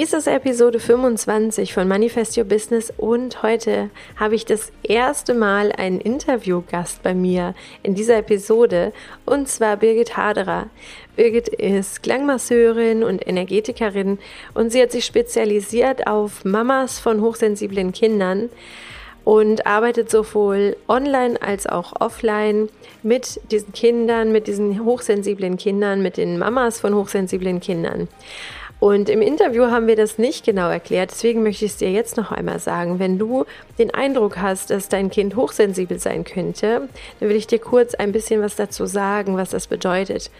Dies ist Episode 25 von Manifest Your Business und heute habe ich das erste Mal einen Interviewgast bei mir in dieser Episode und zwar Birgit Haderer. Birgit ist Klangmasseurin und Energetikerin und sie hat sich spezialisiert auf Mamas von hochsensiblen Kindern und arbeitet sowohl online als auch offline mit diesen Kindern, mit diesen hochsensiblen Kindern, mit den Mamas von hochsensiblen Kindern. Und im Interview haben wir das nicht genau erklärt, deswegen möchte ich es dir jetzt noch einmal sagen. Wenn du den Eindruck hast, dass dein Kind hochsensibel sein könnte, dann will ich dir kurz ein bisschen was dazu sagen, was das bedeutet.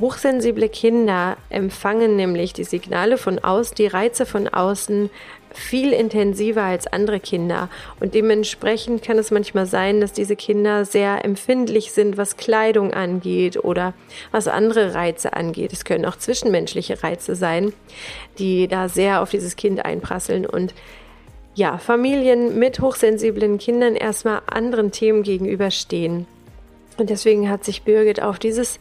Hochsensible Kinder empfangen nämlich die Signale von außen, die Reize von außen viel intensiver als andere Kinder. Und dementsprechend kann es manchmal sein, dass diese Kinder sehr empfindlich sind, was Kleidung angeht oder was andere Reize angeht. Es können auch zwischenmenschliche Reize sein, die da sehr auf dieses Kind einprasseln. Und ja, Familien mit hochsensiblen Kindern erstmal anderen Themen gegenüberstehen. Und deswegen hat sich Birgit auf dieses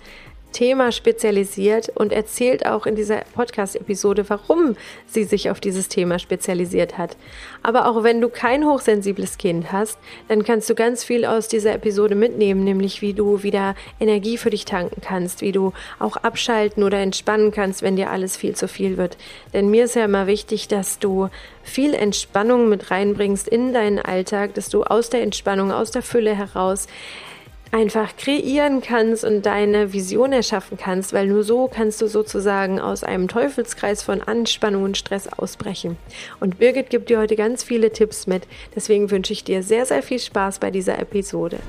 Thema spezialisiert und erzählt auch in dieser Podcast-Episode, warum sie sich auf dieses Thema spezialisiert hat. Aber auch wenn du kein hochsensibles Kind hast, dann kannst du ganz viel aus dieser Episode mitnehmen, nämlich wie du wieder Energie für dich tanken kannst, wie du auch abschalten oder entspannen kannst, wenn dir alles viel zu viel wird. Denn mir ist ja immer wichtig, dass du viel Entspannung mit reinbringst in deinen Alltag, dass du aus der Entspannung, aus der Fülle heraus einfach kreieren kannst und deine Vision erschaffen kannst, weil nur so kannst du sozusagen aus einem Teufelskreis von Anspannung und Stress ausbrechen. Und Birgit gibt dir heute ganz viele Tipps mit. Deswegen wünsche ich dir sehr, sehr viel Spaß bei dieser Episode.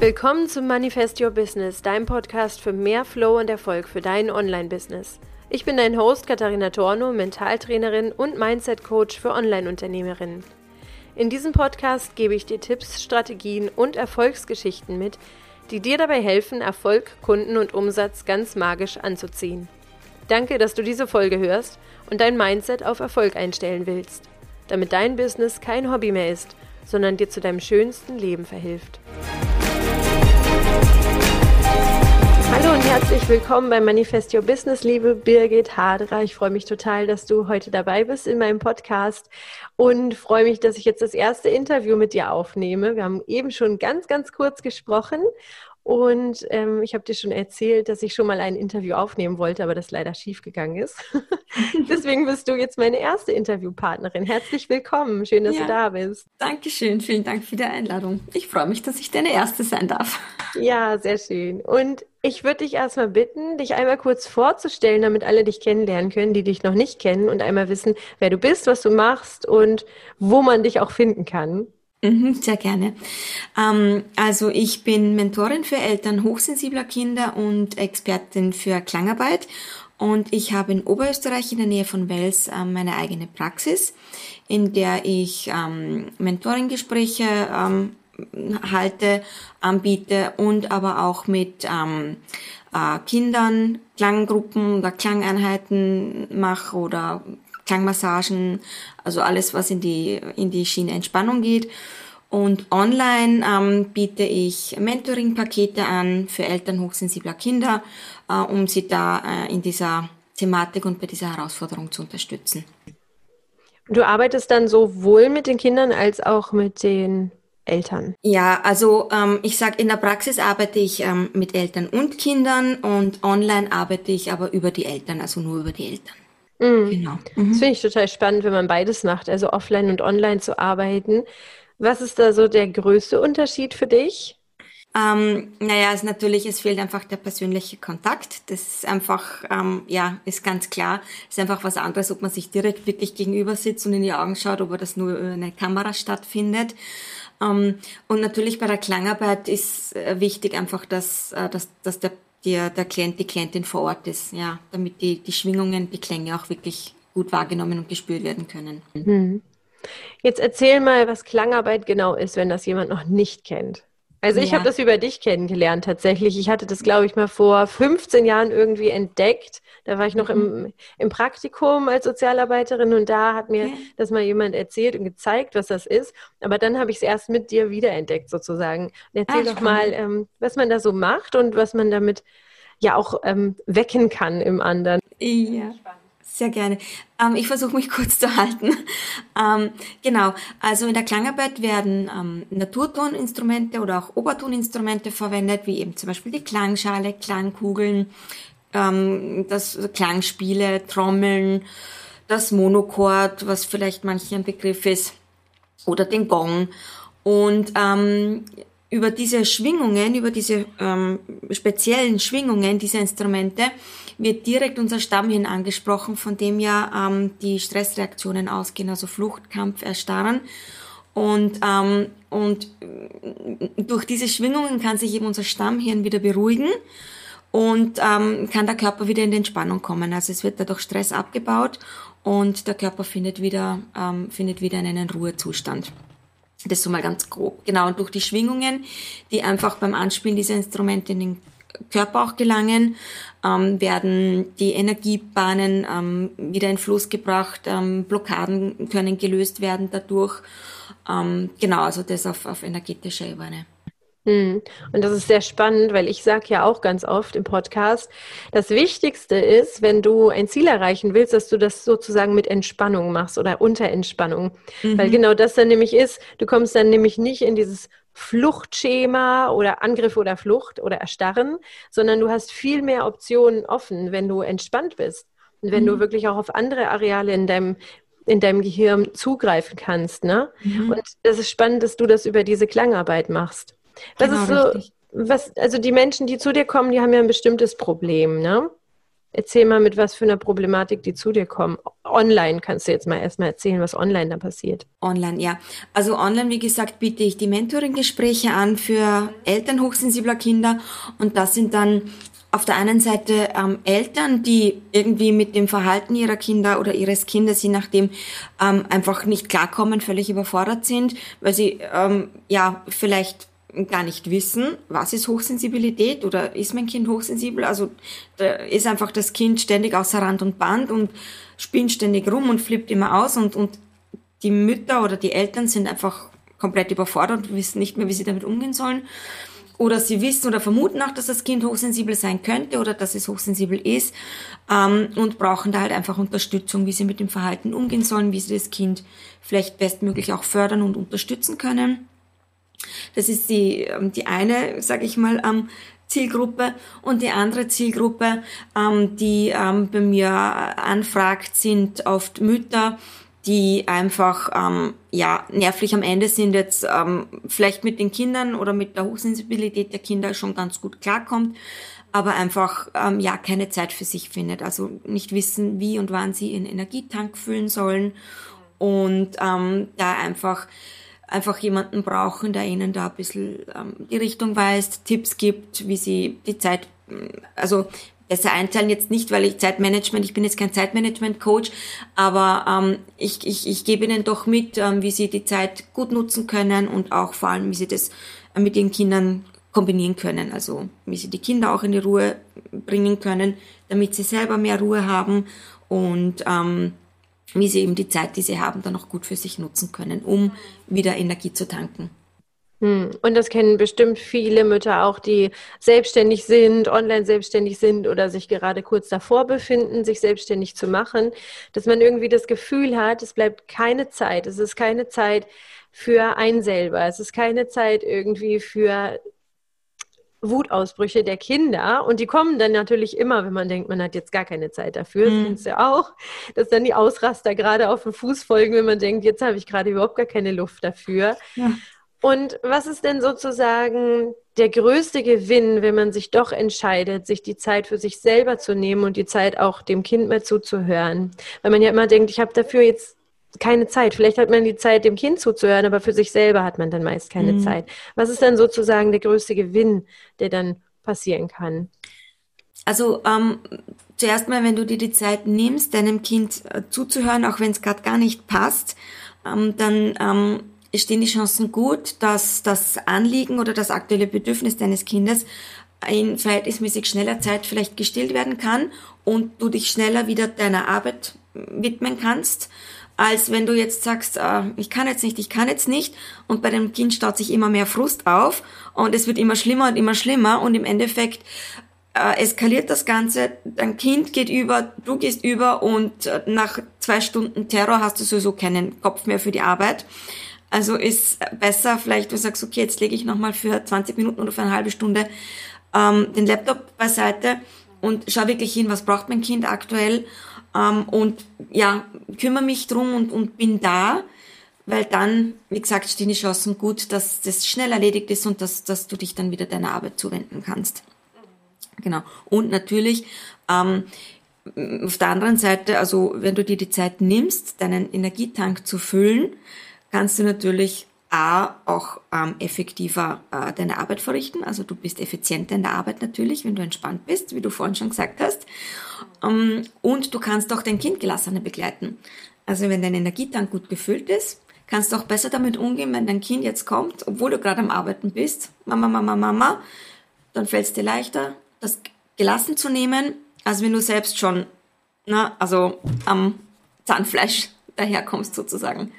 Willkommen zum Manifest Your Business, deinem Podcast für mehr Flow und Erfolg für dein Online-Business. Ich bin dein Host Katharina Torno, Mentaltrainerin und Mindset-Coach für Online-Unternehmerinnen. In diesem Podcast gebe ich dir Tipps, Strategien und Erfolgsgeschichten mit, die dir dabei helfen, Erfolg, Kunden und Umsatz ganz magisch anzuziehen. Danke, dass du diese Folge hörst und dein Mindset auf Erfolg einstellen willst, damit dein Business kein Hobby mehr ist, sondern dir zu deinem schönsten Leben verhilft. Hallo und herzlich willkommen bei Manifest Your Business, liebe Birgit Haderer. Ich freue mich total, dass du heute dabei bist in meinem Podcast und freue mich, dass ich jetzt das erste Interview mit dir aufnehme. Wir haben eben schon ganz, ganz kurz gesprochen und ähm, ich habe dir schon erzählt, dass ich schon mal ein Interview aufnehmen wollte, aber das leider schiefgegangen ist. Deswegen bist du jetzt meine erste Interviewpartnerin. Herzlich willkommen. Schön, dass ja, du da bist. Dankeschön. Vielen Dank für die Einladung. Ich freue mich, dass ich deine erste sein darf. Ja, sehr schön. Und ich würde dich erstmal bitten, dich einmal kurz vorzustellen, damit alle dich kennenlernen können, die dich noch nicht kennen und einmal wissen, wer du bist, was du machst und wo man dich auch finden kann. Mhm, sehr gerne. Ähm, also ich bin Mentorin für Eltern hochsensibler Kinder und Expertin für Klangarbeit und ich habe in Oberösterreich in der Nähe von Wels ähm, meine eigene Praxis, in der ich ähm, Mentoring-Gespräche halte, anbiete und aber auch mit äh, Kindern Klanggruppen oder Klangeinheiten mache oder Klangmassagen, also alles, was in die, in die Schiene Entspannung geht. Und online ähm, biete ich Mentoring-Pakete an für Eltern hochsensibler Kinder, äh, um sie da äh, in dieser Thematik und bei dieser Herausforderung zu unterstützen. Du arbeitest dann sowohl mit den Kindern als auch mit den Eltern? Ja, also ähm, ich sage, in der Praxis arbeite ich ähm, mit Eltern und Kindern und online arbeite ich aber über die Eltern, also nur über die Eltern. Mhm. Genau. Mhm. Das finde ich total spannend, wenn man beides macht, also offline und online zu arbeiten. Was ist da so der größte Unterschied für dich? Ähm, naja, es natürlich, es fehlt einfach der persönliche Kontakt. Das ist einfach, ähm, ja, ist ganz klar. Es ist einfach was anderes, ob man sich direkt wirklich gegenüber sitzt und in die Augen schaut, ob das nur über eine Kamera stattfindet. Ähm, und natürlich bei der Klangarbeit ist äh, wichtig einfach, dass, äh, dass, dass der der, der Klient, die Klientin vor Ort ist, ja, damit die, die Schwingungen, die Klänge auch wirklich gut wahrgenommen und gespürt werden können. Mhm. Jetzt erzähl mal, was Klangarbeit genau ist, wenn das jemand noch nicht kennt. Also ich ja. habe das über dich kennengelernt tatsächlich. Ich hatte das, glaube ich, mal vor 15 Jahren irgendwie entdeckt. Da war ich noch im, mhm. im Praktikum als Sozialarbeiterin und da hat mir okay. das mal jemand erzählt und gezeigt, was das ist. Aber dann habe ich es erst mit dir wiederentdeckt sozusagen. Erzähl ah, doch mal, ähm, was man da so macht und was man damit ja auch ähm, wecken kann im anderen. Ja. Sehr gerne. Ähm, ich versuche mich kurz zu halten. Ähm, genau, also in der Klangarbeit werden ähm, Naturtoninstrumente oder auch Obertoninstrumente verwendet, wie eben zum Beispiel die Klangschale, Klangkugeln, ähm, das Klangspiele, Trommeln, das Monochord, was vielleicht manchen ein Begriff ist, oder den Gong. Und ähm, über diese Schwingungen, über diese ähm, speziellen Schwingungen dieser Instrumente wird direkt unser Stammhirn angesprochen, von dem ja ähm, die Stressreaktionen ausgehen, also Flucht, Kampf, Erstarren. Und, ähm, und durch diese Schwingungen kann sich eben unser Stammhirn wieder beruhigen und ähm, kann der Körper wieder in die Entspannung kommen. Also es wird dadurch Stress abgebaut und der Körper findet wieder, ähm, findet wieder in einen Ruhezustand. Das so mal ganz grob. Genau, und durch die Schwingungen, die einfach beim Anspielen dieser Instrumente in den Körper auch gelangen, ähm, werden die Energiebahnen ähm, wieder in Fluss gebracht, ähm, Blockaden können gelöst werden dadurch. Ähm, genau, also das auf, auf energetischer Ebene. Hm. Und das ist sehr spannend, weil ich sage ja auch ganz oft im Podcast, das Wichtigste ist, wenn du ein Ziel erreichen willst, dass du das sozusagen mit Entspannung machst oder unter Entspannung. Mhm. Weil genau das dann nämlich ist, du kommst dann nämlich nicht in dieses Fluchtschema oder Angriff oder Flucht oder Erstarren, sondern du hast viel mehr Optionen offen, wenn du entspannt bist. Und wenn mhm. du wirklich auch auf andere Areale in deinem in deinem Gehirn zugreifen kannst. Ne? Mhm. Und das ist spannend, dass du das über diese Klangarbeit machst. Das genau, ist so, richtig. was, also die Menschen, die zu dir kommen, die haben ja ein bestimmtes Problem, ne? Erzähl mal, mit was für einer Problematik die zu dir kommen. Online kannst du jetzt mal erstmal erzählen, was online da passiert. Online, ja. Also online, wie gesagt, biete ich die Mentoring-Gespräche an für Eltern hochsensibler Kinder und das sind dann auf der einen Seite ähm, Eltern, die irgendwie mit dem Verhalten ihrer Kinder oder ihres Kindes, je nachdem, ähm, einfach nicht klarkommen, völlig überfordert sind, weil sie ähm, ja vielleicht gar nicht wissen, was ist Hochsensibilität oder ist mein Kind hochsensibel. Also da ist einfach das Kind ständig außer Rand und Band und spinnt ständig rum und flippt immer aus und, und die Mütter oder die Eltern sind einfach komplett überfordert und wissen nicht mehr, wie sie damit umgehen sollen. Oder sie wissen oder vermuten auch, dass das Kind hochsensibel sein könnte oder dass es hochsensibel ist ähm, und brauchen da halt einfach Unterstützung, wie sie mit dem Verhalten umgehen sollen, wie sie das Kind vielleicht bestmöglich auch fördern und unterstützen können. Das ist die, ähm, die eine, sage ich mal, ähm, Zielgruppe. Und die andere Zielgruppe, ähm, die bei mir anfragt, sind oft Mütter, die einfach ähm, ja nervlich am Ende sind jetzt ähm, vielleicht mit den Kindern oder mit der Hochsensibilität der Kinder schon ganz gut klarkommt, aber einfach ähm, ja keine Zeit für sich findet, also nicht wissen, wie und wann sie ihren Energietank füllen sollen und ähm, da einfach einfach jemanden brauchen, der ihnen da ein bisschen ähm, die Richtung weist, Tipps gibt, wie sie die Zeit, also besser einteilen. Jetzt nicht, weil ich Zeitmanagement, ich bin jetzt kein Zeitmanagement-Coach, aber ähm, ich, ich, ich gebe ihnen doch mit, ähm, wie sie die Zeit gut nutzen können und auch vor allem, wie sie das äh, mit ihren Kindern kombinieren können, also wie sie die Kinder auch in die Ruhe bringen können, damit sie selber mehr Ruhe haben und ähm, wie sie eben die Zeit, die sie haben, dann auch gut für sich nutzen können, um wieder Energie zu tanken. Hm. Und das kennen bestimmt viele Mütter auch, die selbstständig sind, online selbstständig sind oder sich gerade kurz davor befinden, sich selbstständig zu machen, dass man irgendwie das Gefühl hat, es bleibt keine Zeit, es ist keine Zeit für ein selber, es ist keine Zeit irgendwie für Wutausbrüche der Kinder und die kommen dann natürlich immer, wenn man denkt, man hat jetzt gar keine Zeit dafür, mhm. das kennst ja auch, dass dann die Ausraster gerade auf den Fuß folgen, wenn man denkt, jetzt habe ich gerade überhaupt gar keine Luft dafür. Ja. Und was ist denn sozusagen der größte Gewinn, wenn man sich doch entscheidet, sich die Zeit für sich selber zu nehmen und die Zeit auch dem Kind mehr zuzuhören? Weil man ja immer denkt, ich habe dafür jetzt keine Zeit. Vielleicht hat man die Zeit, dem Kind zuzuhören, aber für sich selber hat man dann meist keine mhm. Zeit. Was ist dann sozusagen der größte Gewinn, der dann passieren kann? Also ähm, zuerst mal, wenn du dir die Zeit nimmst, deinem Kind äh, zuzuhören, auch wenn es gerade gar nicht passt, ähm, dann ähm, stehen die Chancen gut, dass das Anliegen oder das aktuelle Bedürfnis deines Kindes in verhältnismäßig schneller Zeit vielleicht gestillt werden kann und du dich schneller wieder deiner Arbeit widmen kannst als wenn du jetzt sagst, äh, ich kann jetzt nicht, ich kann jetzt nicht. Und bei dem Kind staut sich immer mehr Frust auf und es wird immer schlimmer und immer schlimmer. Und im Endeffekt äh, eskaliert das Ganze, dein Kind geht über, du gehst über und äh, nach zwei Stunden Terror hast du sowieso keinen Kopf mehr für die Arbeit. Also ist besser vielleicht, du sagst, okay, jetzt lege ich nochmal für 20 Minuten oder für eine halbe Stunde ähm, den Laptop beiseite und schau wirklich hin, was braucht mein Kind aktuell ähm, und ja, kümmere mich drum und, und bin da, weil dann, wie gesagt, stehen die Chancen gut, dass das schnell erledigt ist und dass, dass du dich dann wieder deiner Arbeit zuwenden kannst. Genau. Und natürlich, ähm, auf der anderen Seite, also wenn du dir die Zeit nimmst, deinen Energietank zu füllen, kannst du natürlich A, auch ähm, effektiver äh, deine Arbeit verrichten. Also du bist effizienter in der Arbeit natürlich, wenn du entspannt bist, wie du vorhin schon gesagt hast. Ähm, und du kannst auch dein Kind gelassener begleiten. Also wenn dein Energietank gut gefüllt ist, kannst du auch besser damit umgehen, wenn dein Kind jetzt kommt, obwohl du gerade am Arbeiten bist. Mama, Mama, Mama. Dann fällt es dir leichter, das gelassen zu nehmen, als wenn du selbst schon, na, also am Zahnfleisch daherkommst sozusagen.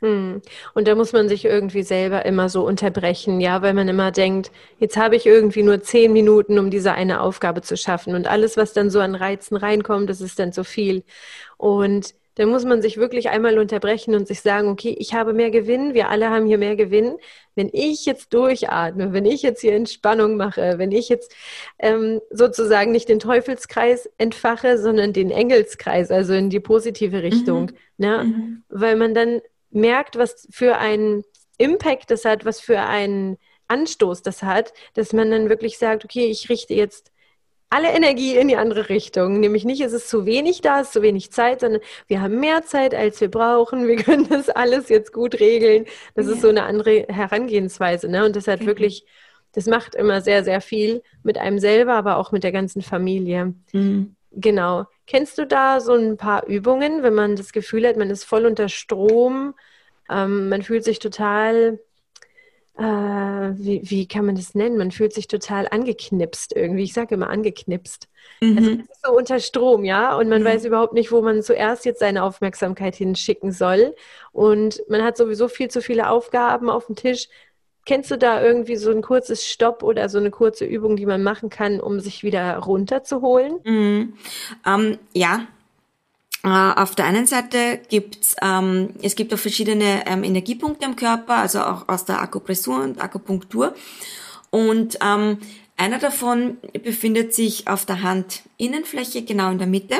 Hm. Und da muss man sich irgendwie selber immer so unterbrechen, ja, weil man immer denkt, jetzt habe ich irgendwie nur zehn Minuten, um diese eine Aufgabe zu schaffen. Und alles, was dann so an Reizen reinkommt, das ist dann zu viel. Und dann muss man sich wirklich einmal unterbrechen und sich sagen, okay, ich habe mehr Gewinn, wir alle haben hier mehr Gewinn. Wenn ich jetzt durchatme, wenn ich jetzt hier Entspannung mache, wenn ich jetzt ähm, sozusagen nicht den Teufelskreis entfache, sondern den Engelskreis, also in die positive Richtung, mhm. ne? Mhm. weil man dann merkt, was für einen Impact das hat, was für einen Anstoß das hat, dass man dann wirklich sagt, okay, ich richte jetzt alle Energie in die andere Richtung. Nämlich nicht, es ist zu wenig da, es ist zu wenig Zeit, sondern wir haben mehr Zeit, als wir brauchen. Wir können das alles jetzt gut regeln. Das ja. ist so eine andere Herangehensweise. Ne? Und das hat mhm. wirklich, das macht immer sehr, sehr viel mit einem selber, aber auch mit der ganzen Familie. Mhm. Genau. Kennst du da so ein paar Übungen, wenn man das Gefühl hat, man ist voll unter Strom, ähm, man fühlt sich total äh, wie, wie kann man das nennen? Man fühlt sich total angeknipst irgendwie. Ich sage immer angeknipst. Mhm. Also so unter Strom, ja, und man mhm. weiß überhaupt nicht, wo man zuerst jetzt seine Aufmerksamkeit hinschicken soll. Und man hat sowieso viel zu viele Aufgaben auf dem Tisch. Kennst du da irgendwie so ein kurzes Stopp oder so eine kurze Übung, die man machen kann, um sich wieder runterzuholen? Mhm. Ähm, ja, äh, auf der einen Seite gibt's, ähm, es gibt auch verschiedene ähm, Energiepunkte im Körper, also auch aus der Akupressur und Akupunktur. Und ähm, einer davon befindet sich auf der Handinnenfläche, genau in der Mitte.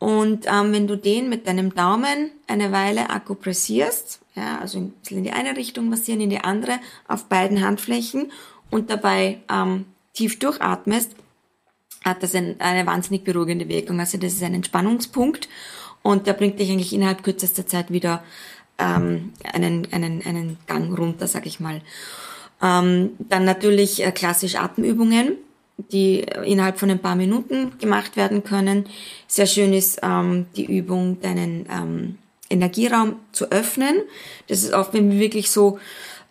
Und ähm, wenn du den mit deinem Daumen eine Weile akupressierst, ja, also ein bisschen in die eine Richtung massieren, in die andere, auf beiden Handflächen und dabei ähm, tief durchatmest, hat das ein, eine wahnsinnig beruhigende Wirkung. Also das ist ein Entspannungspunkt und der bringt dich eigentlich innerhalb kürzester Zeit wieder ähm, einen, einen, einen Gang runter, sag ich mal. Ähm, dann natürlich äh, klassisch Atemübungen, die innerhalb von ein paar Minuten gemacht werden können. Sehr schön ist ähm, die Übung, deinen ähm, Energieraum zu öffnen. Das ist oft, wenn wir wirklich so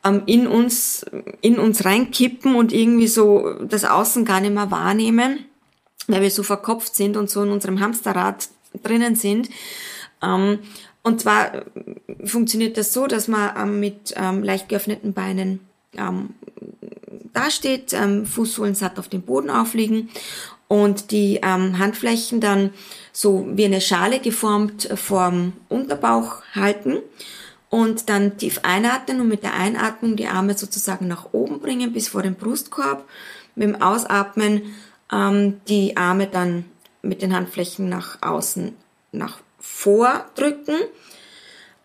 ähm, in uns in uns reinkippen und irgendwie so das Außen gar nicht mehr wahrnehmen weil wir so verkopft sind und so in unserem Hamsterrad drinnen sind. Ähm, und zwar äh, funktioniert das so, dass man ähm, mit ähm, leicht geöffneten Beinen ähm, dasteht, ähm, Fußsohlen satt auf dem Boden aufliegen und die ähm, Handflächen dann so wie eine Schale geformt vorm Unterbauch halten und dann tief einatmen und mit der Einatmung die Arme sozusagen nach oben bringen bis vor den Brustkorb. Mit dem Ausatmen ähm, die Arme dann mit den Handflächen nach außen, nach vordrücken.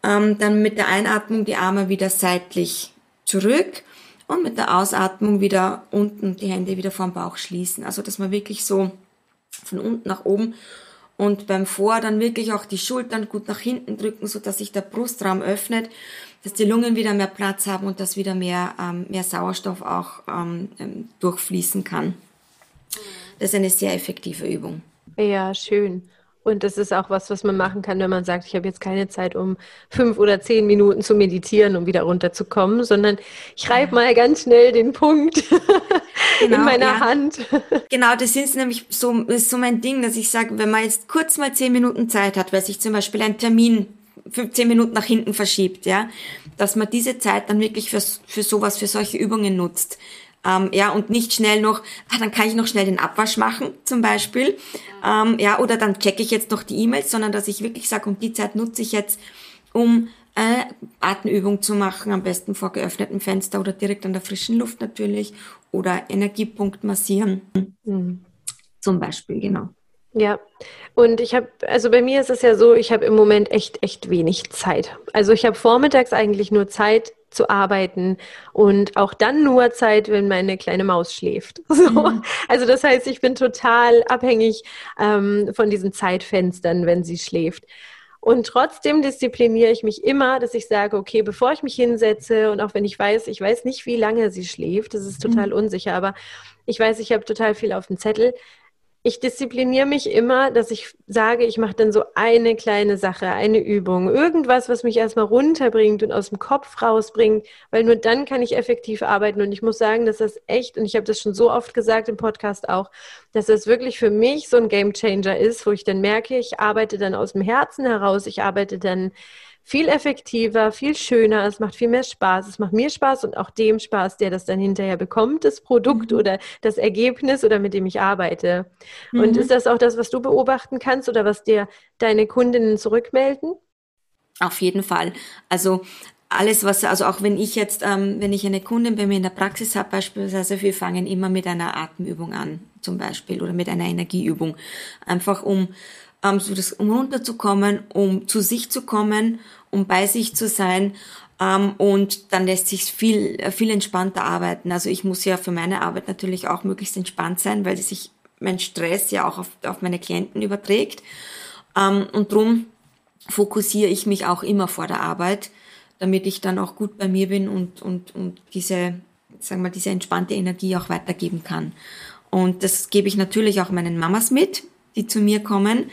Ähm, dann mit der Einatmung die Arme wieder seitlich zurück und mit der Ausatmung wieder unten die Hände wieder vorm Bauch schließen. Also dass man wirklich so von unten nach oben und beim Vor dann wirklich auch die Schultern gut nach hinten drücken, so dass sich der Brustraum öffnet, dass die Lungen wieder mehr Platz haben und dass wieder mehr, ähm, mehr Sauerstoff auch ähm, ähm durchfließen kann. Das ist eine sehr effektive Übung. Ja, schön. Und das ist auch was, was man machen kann, wenn man sagt, ich habe jetzt keine Zeit, um fünf oder zehn Minuten zu meditieren, um wieder runterzukommen, sondern ich schreibe ja. mal ganz schnell den Punkt genau, in meiner ja. Hand. Genau, das ist nämlich so, ist so mein Ding, dass ich sage, wenn man jetzt kurz mal zehn Minuten Zeit hat, weil sich zum Beispiel ein Termin 15 Minuten nach hinten verschiebt, ja, dass man diese Zeit dann wirklich für, für sowas, für solche Übungen nutzt Ähm, ja, und nicht schnell noch, ah, dann kann ich noch schnell den Abwasch machen, zum Beispiel. Ähm, ja, oder dann checke ich jetzt noch die E-Mails, sondern dass ich wirklich sage, und die Zeit nutze ich jetzt, um eine Atemübung zu machen, am besten vor geöffnetem Fenster oder direkt an der frischen Luft natürlich, oder Energiepunkt massieren. Mhm. Zum Beispiel, genau. Ja, und ich habe, also bei mir ist es ja so, ich habe im Moment echt, echt wenig Zeit. Also ich habe vormittags eigentlich nur Zeit zu arbeiten und auch dann nur Zeit, wenn meine kleine Maus schläft. So. Mhm. Also das heißt, ich bin total abhängig ähm, von diesen Zeitfenstern, wenn sie schläft. Und trotzdem diszipliniere ich mich immer, dass ich sage, okay, bevor ich mich hinsetze und auch wenn ich weiß, ich weiß nicht, wie lange sie schläft, das ist total mhm. unsicher, aber ich weiß, ich habe total viel auf dem Zettel, ich diszipliniere mich immer, dass ich sage, ich mache dann so eine kleine Sache, eine Übung, irgendwas, was mich erstmal runterbringt und aus dem Kopf rausbringt, weil nur dann kann ich effektiv arbeiten. Und ich muss sagen, dass das echt, und ich habe das schon so oft gesagt im Podcast auch, dass das wirklich für mich so ein Game Changer ist, wo ich dann merke, ich arbeite dann aus dem Herzen heraus, ich arbeite dann viel effektiver, viel schöner, es macht viel mehr Spaß. Es macht mir Spaß und auch dem Spaß, der das dann hinterher bekommt, das Produkt mhm. oder das Ergebnis oder mit dem ich arbeite. Mhm. Und ist das auch das, was du beobachten kannst oder was dir deine Kundinnen zurückmelden? Auf jeden Fall. Also alles, was, also auch wenn ich jetzt, ähm, wenn ich eine Kundin bei mir in der Praxis habe, beispielsweise, wir fangen immer mit einer Atemübung an, zum Beispiel, oder mit einer Energieübung. Einfach um ähm, so das, um runterzukommen, um zu sich zu kommen, um bei sich zu sein. Ähm, und dann lässt sich viel, viel entspannter arbeiten. Also ich muss ja für meine Arbeit natürlich auch möglichst entspannt sein, weil sich mein Stress ja auch auf, auf meine Klienten überträgt. Ähm, und drum fokussiere ich mich auch immer vor der Arbeit, damit ich dann auch gut bei mir bin und, und, und diese, sagen wir, diese entspannte Energie auch weitergeben kann. Und das gebe ich natürlich auch meinen Mamas mit, die zu mir kommen,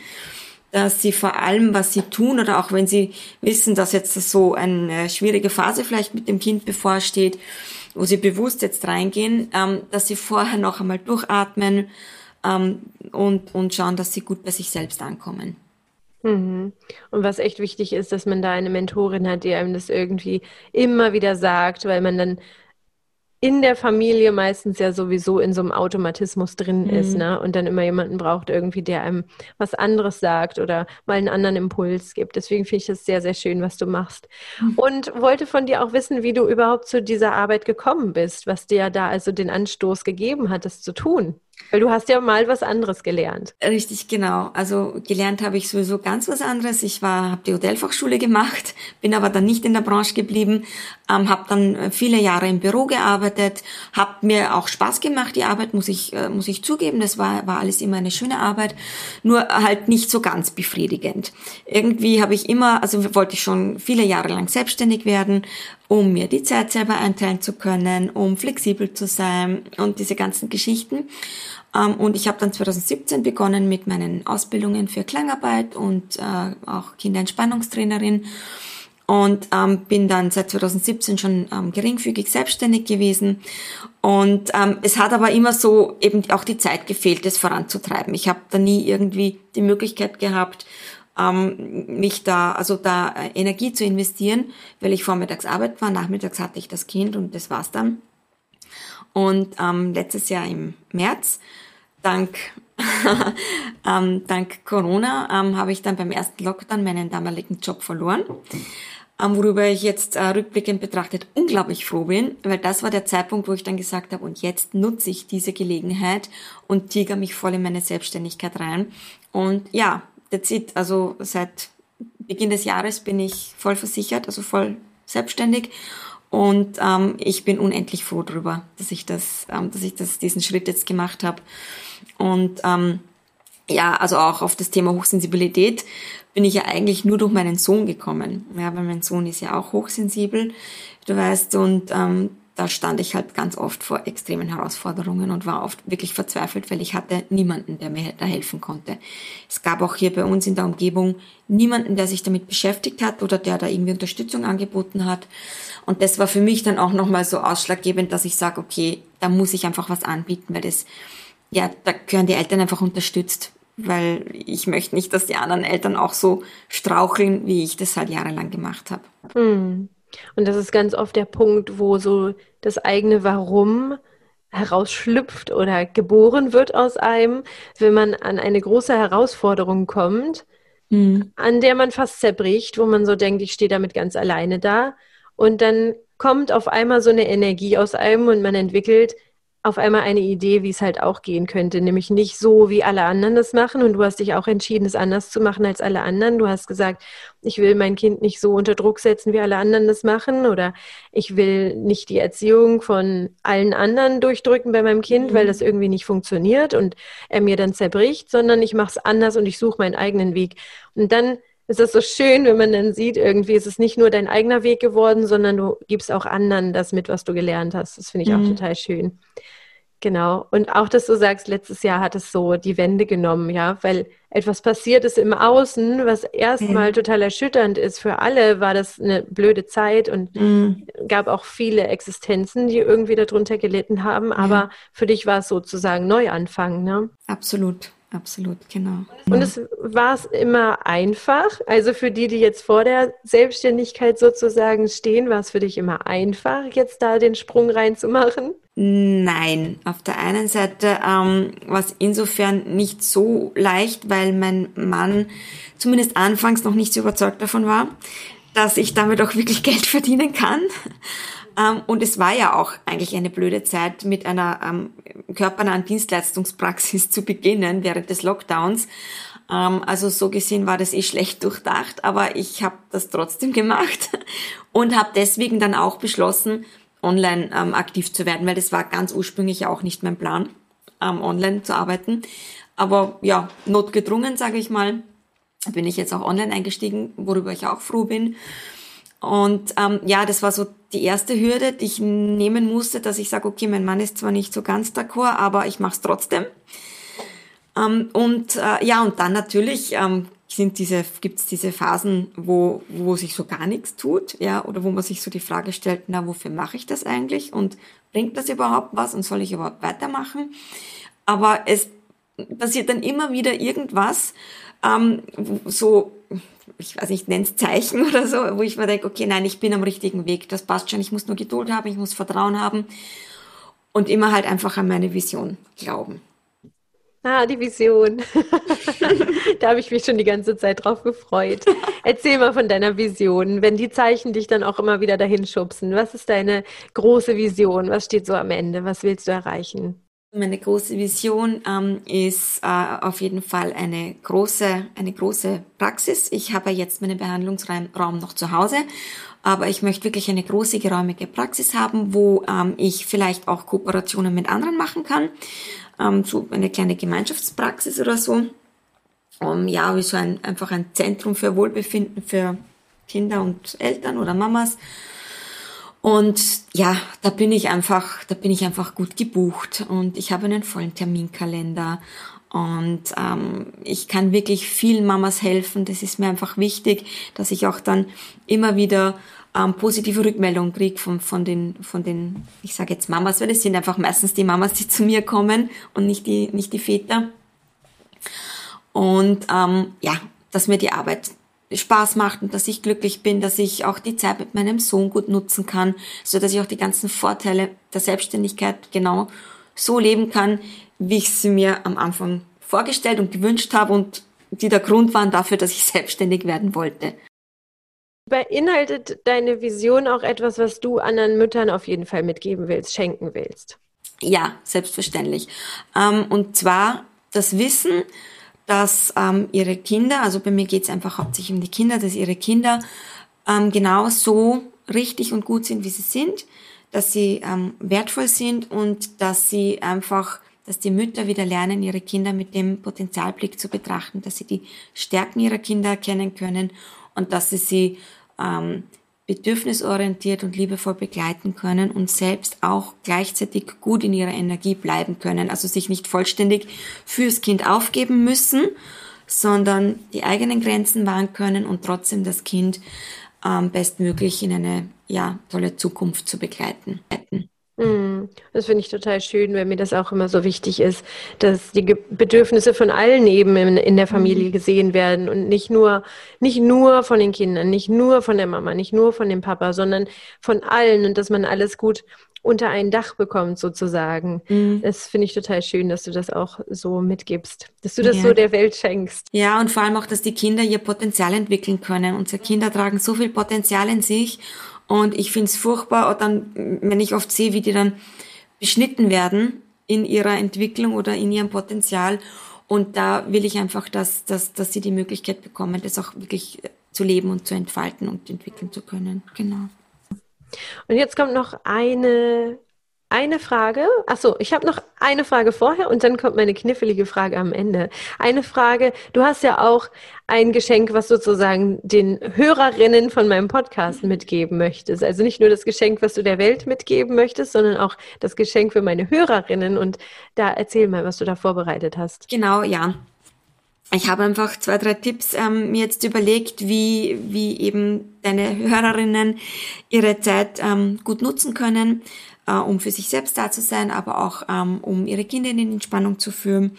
dass sie vor allem, was sie tun oder auch wenn sie wissen, dass jetzt so eine schwierige Phase vielleicht mit dem Kind bevorsteht, wo sie bewusst jetzt reingehen, ähm, dass sie vorher noch einmal durchatmen ähm, und, und schauen, dass sie gut bei sich selbst ankommen. Mhm. Und was echt wichtig ist, dass man da eine Mentorin hat, die einem das irgendwie immer wieder sagt, weil man dann in der Familie meistens ja sowieso in so einem Automatismus drin mhm. ist, ne? Und dann immer jemanden braucht irgendwie, der einem was anderes sagt oder mal einen anderen Impuls gibt. Deswegen finde ich es sehr, sehr schön, was du machst. Mhm. Und wollte von dir auch wissen, wie du überhaupt zu dieser Arbeit gekommen bist, was dir da also den Anstoß gegeben hat, das zu tun. Weil du hast ja mal was anderes gelernt. Richtig, genau. Also gelernt habe ich sowieso ganz was anderes. Ich war, habe die Hotelfachschule gemacht, bin aber dann nicht in der Branche geblieben, ähm, habe dann äh, viele Jahre im Büro gearbeitet, habe mir auch Spaß gemacht. Die Arbeit muss ich äh, muss ich zugeben, das war war alles immer eine schöne Arbeit, nur halt nicht so ganz befriedigend. Irgendwie habe ich immer, also wollte ich schon viele Jahre lang selbstständig werden, um mir die Zeit selber einteilen zu können, um flexibel zu sein und diese ganzen Geschichten. Ähm, und ich habe dann 2017 begonnen mit meinen Ausbildungen für Klangarbeit und äh, auch Kinderentspannungstrainerin und ähm, bin dann seit 2017 schon ähm, geringfügig selbstständig gewesen. Und ähm, es hat aber immer so eben auch die Zeit gefehlt, das voranzutreiben. Ich habe da nie irgendwie die Möglichkeit gehabt, ähm, mich da, also da äh, Energie zu investieren, weil ich vormittags Arbeit war, nachmittags hatte ich das Kind und das war's dann. Und ähm, letztes Jahr im März, dank, ähm, dank Corona, ähm, habe ich dann beim ersten Lockdown meinen damaligen Job verloren. Ähm, worüber ich jetzt äh, rückblickend betrachtet unglaublich froh bin, weil das war der Zeitpunkt, wo ich dann gesagt habe, und jetzt nutze ich diese Gelegenheit und tiger mich voll in meine Selbstständigkeit rein. Und ja, that's it. Also seit Beginn des Jahres bin ich voll versichert, also voll selbstständig und ähm, ich bin unendlich froh darüber, dass ich das, ähm, dass ich das, diesen Schritt jetzt gemacht habe. Und ähm, ja, also auch auf das Thema Hochsensibilität bin ich ja eigentlich nur durch meinen Sohn gekommen. Ja, weil mein Sohn ist ja auch hochsensibel, du weißt, und ähm, da stand ich halt ganz oft vor extremen Herausforderungen und war oft wirklich verzweifelt, weil ich hatte niemanden, der mir da helfen konnte. Es gab auch hier bei uns in der Umgebung niemanden, der sich damit beschäftigt hat oder der da irgendwie Unterstützung angeboten hat. Und das war für mich dann auch nochmal so ausschlaggebend, dass ich sage, okay, da muss ich einfach was anbieten, weil das, ja, da gehören die Eltern einfach unterstützt, weil ich möchte nicht, dass die anderen Eltern auch so straucheln, wie ich das halt jahrelang gemacht habe. Hm. Und das ist ganz oft der Punkt, wo so das eigene Warum herausschlüpft oder geboren wird aus einem, wenn man an eine große Herausforderung kommt, mhm. an der man fast zerbricht, wo man so denkt, ich stehe damit ganz alleine da. Und dann kommt auf einmal so eine Energie aus einem und man entwickelt auf einmal eine Idee, wie es halt auch gehen könnte, nämlich nicht so, wie alle anderen das machen. Und du hast dich auch entschieden, es anders zu machen als alle anderen. Du hast gesagt, ich will mein Kind nicht so unter Druck setzen, wie alle anderen das machen, oder ich will nicht die Erziehung von allen anderen durchdrücken bei meinem Kind, mhm. weil das irgendwie nicht funktioniert und er mir dann zerbricht, sondern ich mache es anders und ich suche meinen eigenen Weg. Und dann ist es so schön, wenn man dann sieht, irgendwie ist es nicht nur dein eigener Weg geworden, sondern du gibst auch anderen das mit, was du gelernt hast. Das finde ich mhm. auch total schön. Genau. Und auch, dass du sagst, letztes Jahr hat es so die Wende genommen, ja, weil etwas passiert ist im Außen, was erstmal mhm. total erschütternd ist. Für alle war das eine blöde Zeit und mhm. gab auch viele Existenzen, die irgendwie darunter gelitten haben. Aber ja. für dich war es sozusagen Neuanfang, ne? Absolut. Absolut, genau. Und es war es immer einfach. Also für die, die jetzt vor der Selbstständigkeit sozusagen stehen, war es für dich immer einfach, jetzt da den Sprung reinzumachen? Nein, auf der einen Seite ähm, war es insofern nicht so leicht, weil mein Mann zumindest anfangs noch nicht so überzeugt davon war, dass ich damit auch wirklich Geld verdienen kann. Ähm, und es war ja auch eigentlich eine blöde Zeit, mit einer ähm, körpernahen Dienstleistungspraxis zu beginnen während des Lockdowns. Ähm, also so gesehen war das eh schlecht durchdacht, aber ich habe das trotzdem gemacht und habe deswegen dann auch beschlossen, online ähm, aktiv zu werden, weil das war ganz ursprünglich auch nicht mein Plan, ähm, online zu arbeiten. Aber ja, notgedrungen, sage ich mal, bin ich jetzt auch online eingestiegen, worüber ich auch froh bin. Und ähm, ja, das war so die erste Hürde, die ich nehmen musste, dass ich sage, okay, mein Mann ist zwar nicht so ganz d'accord, aber ich mache es trotzdem. Ähm, und äh, ja, und dann natürlich ähm, sind diese, gibt's diese Phasen, wo, wo sich so gar nichts tut, ja, oder wo man sich so die Frage stellt, na, wofür mache ich das eigentlich und bringt das überhaupt was und soll ich überhaupt weitermachen? Aber es passiert dann immer wieder irgendwas, ähm, so ich weiß nicht, nenn's Zeichen oder so, wo ich mir denke, okay, nein, ich bin am richtigen Weg, das passt schon, ich muss nur Geduld haben, ich muss Vertrauen haben und immer halt einfach an meine Vision glauben. Ah, die Vision. da habe ich mich schon die ganze Zeit drauf gefreut. Erzähl mal von deiner Vision, wenn die Zeichen dich dann auch immer wieder dahin schubsen. Was ist deine große Vision? Was steht so am Ende? Was willst du erreichen? Meine große Vision ähm, ist äh, auf jeden Fall eine große, eine große Praxis. Ich habe jetzt meinen Behandlungsraum noch zu Hause, aber ich möchte wirklich eine große geräumige Praxis haben, wo ähm, ich vielleicht auch Kooperationen mit anderen machen kann. Ähm, so eine kleine Gemeinschaftspraxis oder so. Um, ja, wie so ein, einfach ein Zentrum für Wohlbefinden für Kinder und Eltern oder Mamas und ja, da bin ich einfach, da bin ich einfach gut gebucht und ich habe einen vollen Terminkalender und ähm, ich kann wirklich vielen Mamas helfen. Das ist mir einfach wichtig, dass ich auch dann immer wieder ähm, positive Rückmeldungen kriege von, von, den, von den, ich sage jetzt Mamas, weil es sind einfach meistens die Mamas, die zu mir kommen und nicht die, nicht die Väter. Und ähm, ja, dass mir die Arbeit Spaß macht und dass ich glücklich bin, dass ich auch die Zeit mit meinem Sohn gut nutzen kann, so dass ich auch die ganzen Vorteile der Selbstständigkeit genau so leben kann, wie ich sie mir am Anfang vorgestellt und gewünscht habe und die der Grund waren dafür, dass ich selbstständig werden wollte. Beinhaltet deine Vision auch etwas, was du anderen Müttern auf jeden Fall mitgeben willst, schenken willst? Ja, selbstverständlich. Ähm, und zwar das Wissen, dass ähm, ihre Kinder, also bei mir geht es einfach hauptsächlich um die Kinder, dass ihre Kinder ähm, genau so richtig und gut sind, wie sie sind, dass sie ähm, wertvoll sind und dass sie einfach, dass die Mütter wieder lernen, ihre Kinder mit dem Potenzialblick zu betrachten, dass sie die Stärken ihrer Kinder erkennen können und dass sie sie ähm, bedürfnisorientiert und liebevoll begleiten können und selbst auch gleichzeitig gut in ihrer Energie bleiben können. Also sich nicht vollständig fürs Kind aufgeben müssen, sondern die eigenen Grenzen wahren können und trotzdem das Kind ähm, bestmöglich in eine ja, tolle Zukunft zu begleiten. Hm, das finde ich total schön, weil mir das auch immer so wichtig ist, dass die Bedürfnisse von allen eben in, in, der Familie mhm. gesehen werden und nicht nur, nicht nur von den Kindern, nicht nur von der Mama, nicht nur von dem Papa, sondern von allen und dass man alles gut unter ein Dach bekommt sozusagen. Mhm. Das finde ich total schön, dass du das auch so mitgibst, dass du das ja. so der Welt schenkst. Ja, und vor allem auch, dass die Kinder ihr Potenzial entwickeln können. Unsere Kinder tragen so viel Potenzial in sich und ich finde es furchtbar, dann, wenn ich oft sehe, wie die dann beschnitten werden in ihrer Entwicklung oder in ihrem Potenzial. Und da will ich einfach, dass, dass, dass sie die Möglichkeit bekommen, das auch wirklich zu leben und zu entfalten und entwickeln zu können. Genau. Und jetzt kommt noch eine, eine Frage. Achso, ich habe noch eine Frage vorher und dann kommt meine knifflige Frage am Ende. Eine Frage, du hast ja auch ein Geschenk, was sozusagen den Hörerinnen von meinem Podcast mitgeben möchtest. Also nicht nur das Geschenk, was du der Welt mitgeben möchtest, sondern auch das Geschenk für meine Hörerinnen. Und da erzähl mal, was du da vorbereitet hast. Genau, ja ich habe einfach zwei, drei Tipps ähm, mir jetzt überlegt, wie, wie eben deine Hörerinnen ihre Zeit ähm, gut nutzen können, äh, um für sich selbst da zu sein, aber auch ähm, um ihre Kinder in Entspannung zu führen.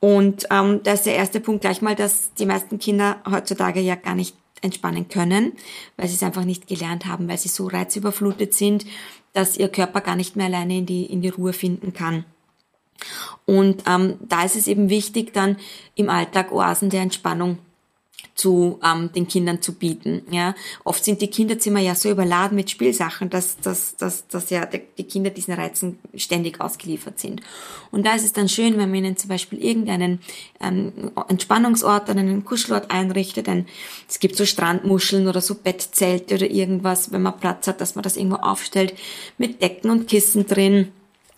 Und ähm, da ist der erste Punkt gleich mal, dass die meisten Kinder heutzutage ja gar nicht entspannen können, weil sie es einfach nicht gelernt haben, weil sie so reizüberflutet sind, dass ihr Körper gar nicht mehr alleine in die, in die Ruhe finden kann. Und ähm, da ist es eben wichtig, dann im Alltag Oasen der Entspannung zu ähm, den Kindern zu bieten. Ja, oft sind die Kinderzimmer ja so überladen mit Spielsachen, dass, dass, dass, dass ja die Kinder diesen Reizen ständig ausgeliefert sind. Und da ist es dann schön, wenn man ihnen zum Beispiel irgendeinen ähm, Entspannungsort einen Kuschelort einrichtet. Denn es gibt so Strandmuscheln oder so Bettzelte oder irgendwas, wenn man Platz hat, dass man das irgendwo aufstellt mit Decken und Kissen drin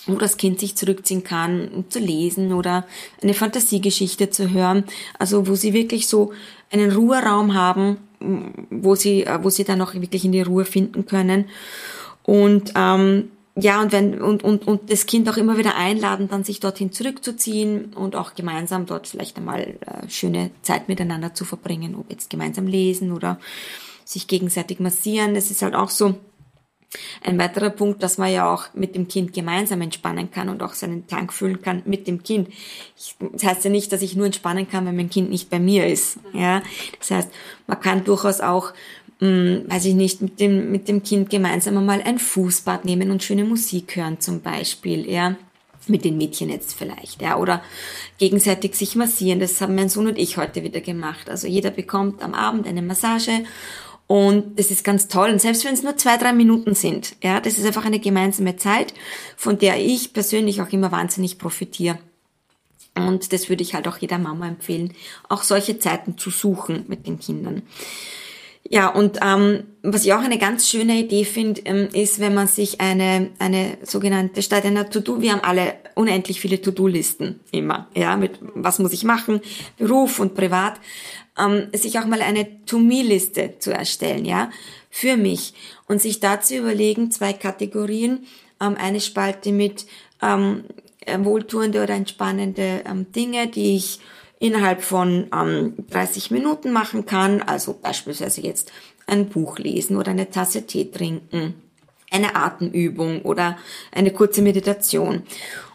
wo das Kind sich zurückziehen kann, um zu lesen oder eine Fantasiegeschichte zu hören. Also wo sie wirklich so einen Ruheraum haben, wo sie, wo sie dann auch wirklich in die Ruhe finden können. Und ähm, ja, und wenn und, und, und das Kind auch immer wieder einladen, dann sich dorthin zurückzuziehen und auch gemeinsam dort vielleicht einmal äh, schöne Zeit miteinander zu verbringen, ob jetzt gemeinsam lesen oder sich gegenseitig massieren. Das ist halt auch so ein weiterer Punkt, dass man ja auch mit dem Kind gemeinsam entspannen kann und auch seinen Tank füllen kann mit dem Kind. Ich, das heißt ja nicht, dass ich nur entspannen kann, wenn mein Kind nicht bei mir ist. Ja, das heißt, man kann durchaus auch, mh, hm, weiß ich nicht, mit dem mit dem Kind gemeinsam einmal ein Fußbad nehmen und schöne Musik hören zum Beispiel. Ja, mit den Mädchen jetzt vielleicht, ja, oder gegenseitig sich massieren. Das haben mein Sohn und ich heute wieder gemacht. Also jeder bekommt am Abend eine Massage und das ist ganz toll. Und selbst wenn es nur zwei, drei Minuten sind, ja, das ist einfach eine gemeinsame Zeit, von der ich persönlich auch immer wahnsinnig profitiere. Und das würde ich halt auch jeder Mama empfehlen, auch solche Zeiten zu suchen mit den Kindern. Ja, und ähm, was ich auch eine ganz schöne Idee finde, ähm, ist, wenn man sich eine, eine sogenannte, statt einer To-Do, wir haben alle unendlich viele To-Do-Listen immer, ja, mit was muss ich machen, Beruf und privat ähm, sich auch mal eine To-Me-Liste zu erstellen, ja, für mich und sich dazu überlegen, zwei Kategorien, ähm, eine Spalte mit ähm, äh, wohltuende oder entspannende ähm, Dinge, die ich innerhalb von ähm, 30 Minuten machen kann, also beispielsweise jetzt ein Buch lesen oder eine Tasse Tee trinken, eine Atemübung oder eine kurze Meditation.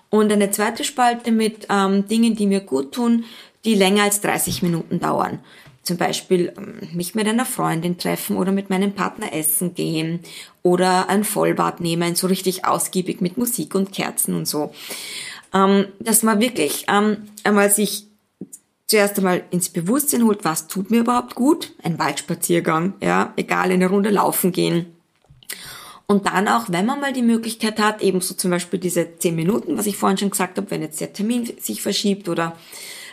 Und eine zweite Spalte mit ähm, Dingen, die mir gut tun, die länger als 30 Minuten dauern. Zum Beispiel ähm, mich mit einer Freundin treffen oder mit meinem Partner essen gehen oder ein Vollbad nehmen, so richtig ausgiebig mit Musik und Kerzen und so. Ähm, dass man wirklich ähm, einmal sich zuerst einmal ins Bewusstsein holt, was tut mir überhaupt gut? Ein Waldspaziergang, ja, egal, eine Runde laufen gehen. Und dann auch, wenn man mal die Möglichkeit hat, ebenso zum Beispiel diese zehn Minuten, was ich vorhin schon gesagt habe, wenn jetzt der Termin sich verschiebt oder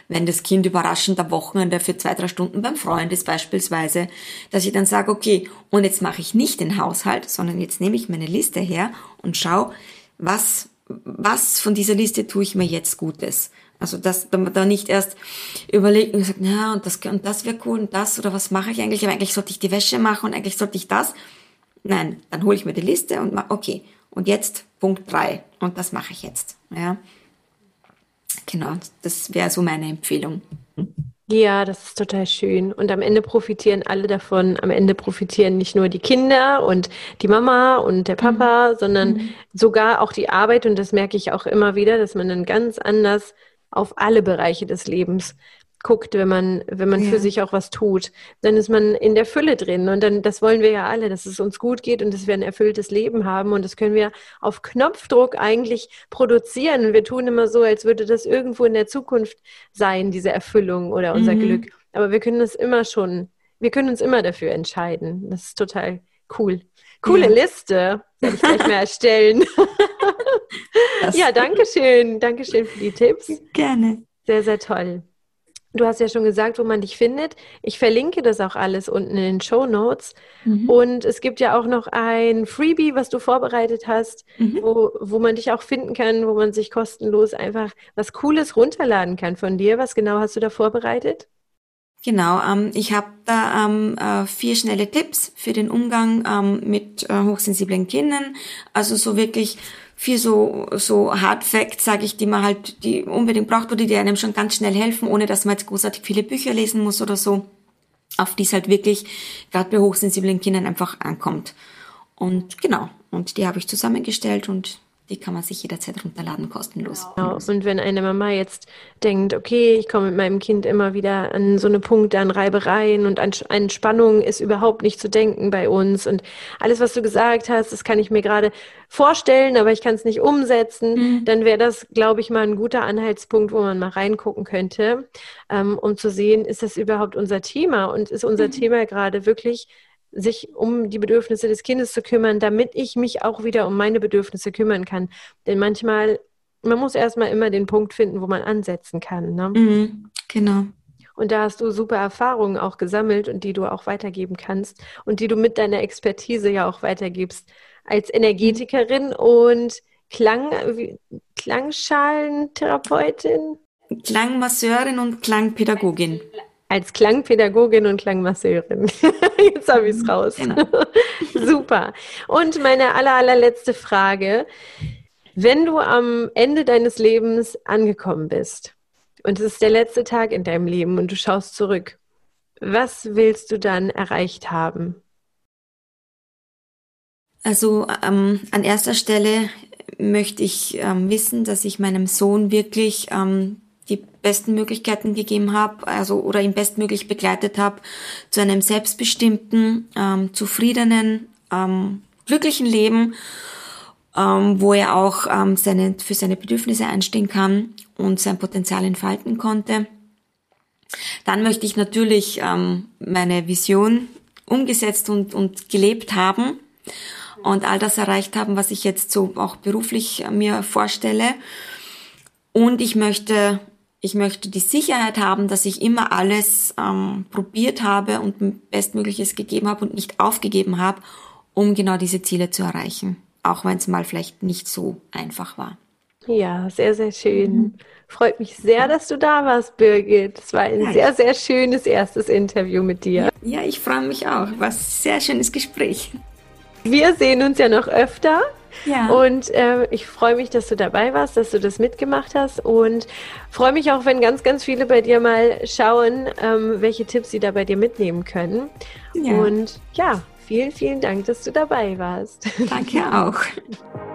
wenn das Kind überraschend am Wochenende für zwei, drei Stunden beim Freund ist beispielsweise, dass ich dann sage, okay, und jetzt mache ich nicht den Haushalt, sondern jetzt nehme ich meine Liste her und schau, was, was von dieser Liste tue ich mir jetzt Gutes. Also dass man da nicht erst überlegt und sagt, na, und das, und das wäre cool und das oder was mache ich eigentlich? Aber eigentlich sollte ich die Wäsche machen und eigentlich sollte ich das. Nein, dann hole ich mir die Liste und mach, okay, und jetzt Punkt drei und das mache ich jetzt. Ja. Genau, das wäre so meine Empfehlung. Ja, das ist total schön. Und am Ende profitieren alle davon. Am Ende profitieren nicht nur die Kinder und die Mama und der Papa, mhm. sondern mhm. sogar auch die Arbeit. Und das merke ich auch immer wieder, dass man dann ganz anders auf alle Bereiche des Lebens guckt, wenn man, wenn man ja. für sich auch was tut. Dann ist man in der Fülle drin und dann, das wollen wir ja alle, dass es uns gut geht und dass wir ein erfülltes Leben haben und das können wir auf Knopfdruck eigentlich produzieren. Und wir tun immer so, als würde das irgendwo in der Zukunft sein, diese Erfüllung oder unser mhm. Glück. Aber wir können es immer schon, wir können uns immer dafür entscheiden. Das ist total cool. Coole ja. Liste, werde ich gleich mal erstellen. ja, danke schön. Danke schön für die Tipps. Gerne. Sehr, sehr toll. Du hast ja schon gesagt, wo man dich findet. Ich verlinke das auch alles unten in den Show Notes. Mhm. Und es gibt ja auch noch ein Freebie, was du vorbereitet hast, mhm. wo, wo man dich auch finden kann, wo man sich kostenlos einfach was Cooles runterladen kann von dir. Was genau hast du da vorbereitet? Genau, ähm, ich habe da ähm, äh, vier schnelle Tipps für den Umgang ähm, mit äh, hochsensiblen Kindern. Also so wirklich vier so so Hard Facts, sage ich, die man halt, die unbedingt braucht oder die einem schon ganz schnell helfen, ohne dass man jetzt großartig viele Bücher lesen muss oder so. Auf die es halt wirklich gerade bei hochsensiblen Kindern einfach ankommt. Und genau, und die habe ich zusammengestellt und die kann man sich jederzeit runterladen, kostenlos. Genau. Und wenn eine Mama jetzt denkt, okay, ich komme mit meinem Kind immer wieder an so eine Punkte, an Reibereien und an, an Spannung ist überhaupt nicht zu denken bei uns. Und alles, was du gesagt hast, das kann ich mir gerade vorstellen, aber ich kann es nicht umsetzen, mhm. dann wäre das, glaube ich, mal ein guter Anhaltspunkt, wo man mal reingucken könnte, ähm, um zu sehen, ist das überhaupt unser Thema und ist unser mhm. Thema gerade wirklich sich um die Bedürfnisse des Kindes zu kümmern, damit ich mich auch wieder um meine Bedürfnisse kümmern kann. Denn manchmal, man muss erstmal immer den Punkt finden, wo man ansetzen kann. Ne? Mhm, genau. Und da hast du super Erfahrungen auch gesammelt und die du auch weitergeben kannst und die du mit deiner Expertise ja auch weitergibst. Als Energetikerin und Klang, Klangschalentherapeutin? Klangmasseurin und Klangpädagogin als Klangpädagogin und Klangmasseurin. Jetzt habe ich es raus. Genau. Super. Und meine aller, allerletzte Frage. Wenn du am Ende deines Lebens angekommen bist und es ist der letzte Tag in deinem Leben und du schaust zurück, was willst du dann erreicht haben? Also ähm, an erster Stelle möchte ich ähm, wissen, dass ich meinem Sohn wirklich ähm, besten Möglichkeiten gegeben habe, also oder ihn bestmöglich begleitet habe zu einem selbstbestimmten, ähm, zufriedenen, ähm, glücklichen Leben, ähm, wo er auch ähm, seine, für seine Bedürfnisse einstehen kann und sein Potenzial entfalten konnte. Dann möchte ich natürlich ähm, meine Vision umgesetzt und, und gelebt haben und all das erreicht haben, was ich jetzt so auch beruflich mir vorstelle. Und ich möchte ich möchte die Sicherheit haben, dass ich immer alles ähm, probiert habe und Bestmögliches gegeben habe und nicht aufgegeben habe, um genau diese Ziele zu erreichen. Auch wenn es mal vielleicht nicht so einfach war. Ja, sehr, sehr schön. Mhm. Freut mich sehr, dass du da warst, Birgit. Es war ein ja, sehr, sehr schönes erstes Interview mit dir. Ja, ich freue mich auch. War ein sehr schönes Gespräch. Wir sehen uns ja noch öfter. Ja. Und äh, ich freue mich, dass du dabei warst, dass du das mitgemacht hast und freue mich auch, wenn ganz, ganz viele bei dir mal schauen, ähm, welche Tipps sie da bei dir mitnehmen können. Ja. Und ja, vielen, vielen Dank, dass du dabei warst. Danke auch.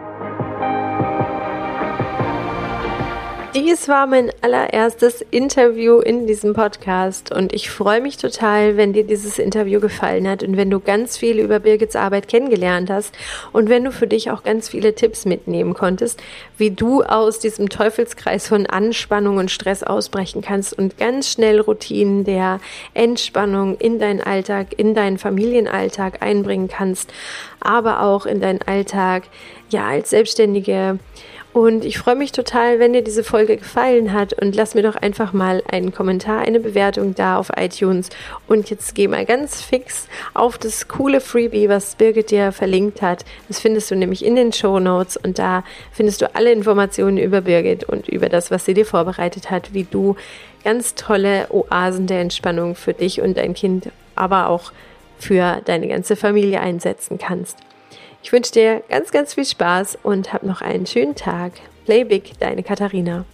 Dies war mein allererstes Interview in diesem Podcast und ich freue mich total, wenn dir dieses Interview gefallen hat und wenn du ganz viel über Birgits Arbeit kennengelernt hast und wenn du für dich auch ganz viele Tipps mitnehmen konntest, wie du aus diesem Teufelskreis von Anspannung und Stress ausbrechen kannst und ganz schnell Routinen der Entspannung in deinen Alltag, in deinen Familienalltag einbringen kannst, aber auch in deinen Alltag, ja, als Selbstständige, und ich freue mich total, wenn dir diese Folge gefallen hat und lass mir doch einfach mal einen Kommentar, eine Bewertung da auf iTunes. Und jetzt geh mal ganz fix auf das coole Freebie, was Birgit dir verlinkt hat. Das findest du nämlich in den Show Notes und da findest du alle Informationen über Birgit und über das, was sie dir vorbereitet hat, wie du ganz tolle Oasen der Entspannung für dich und dein Kind, aber auch für deine ganze Familie einsetzen kannst. Ich wünsche dir ganz, ganz viel Spaß und hab noch einen schönen Tag. Play Big, deine Katharina.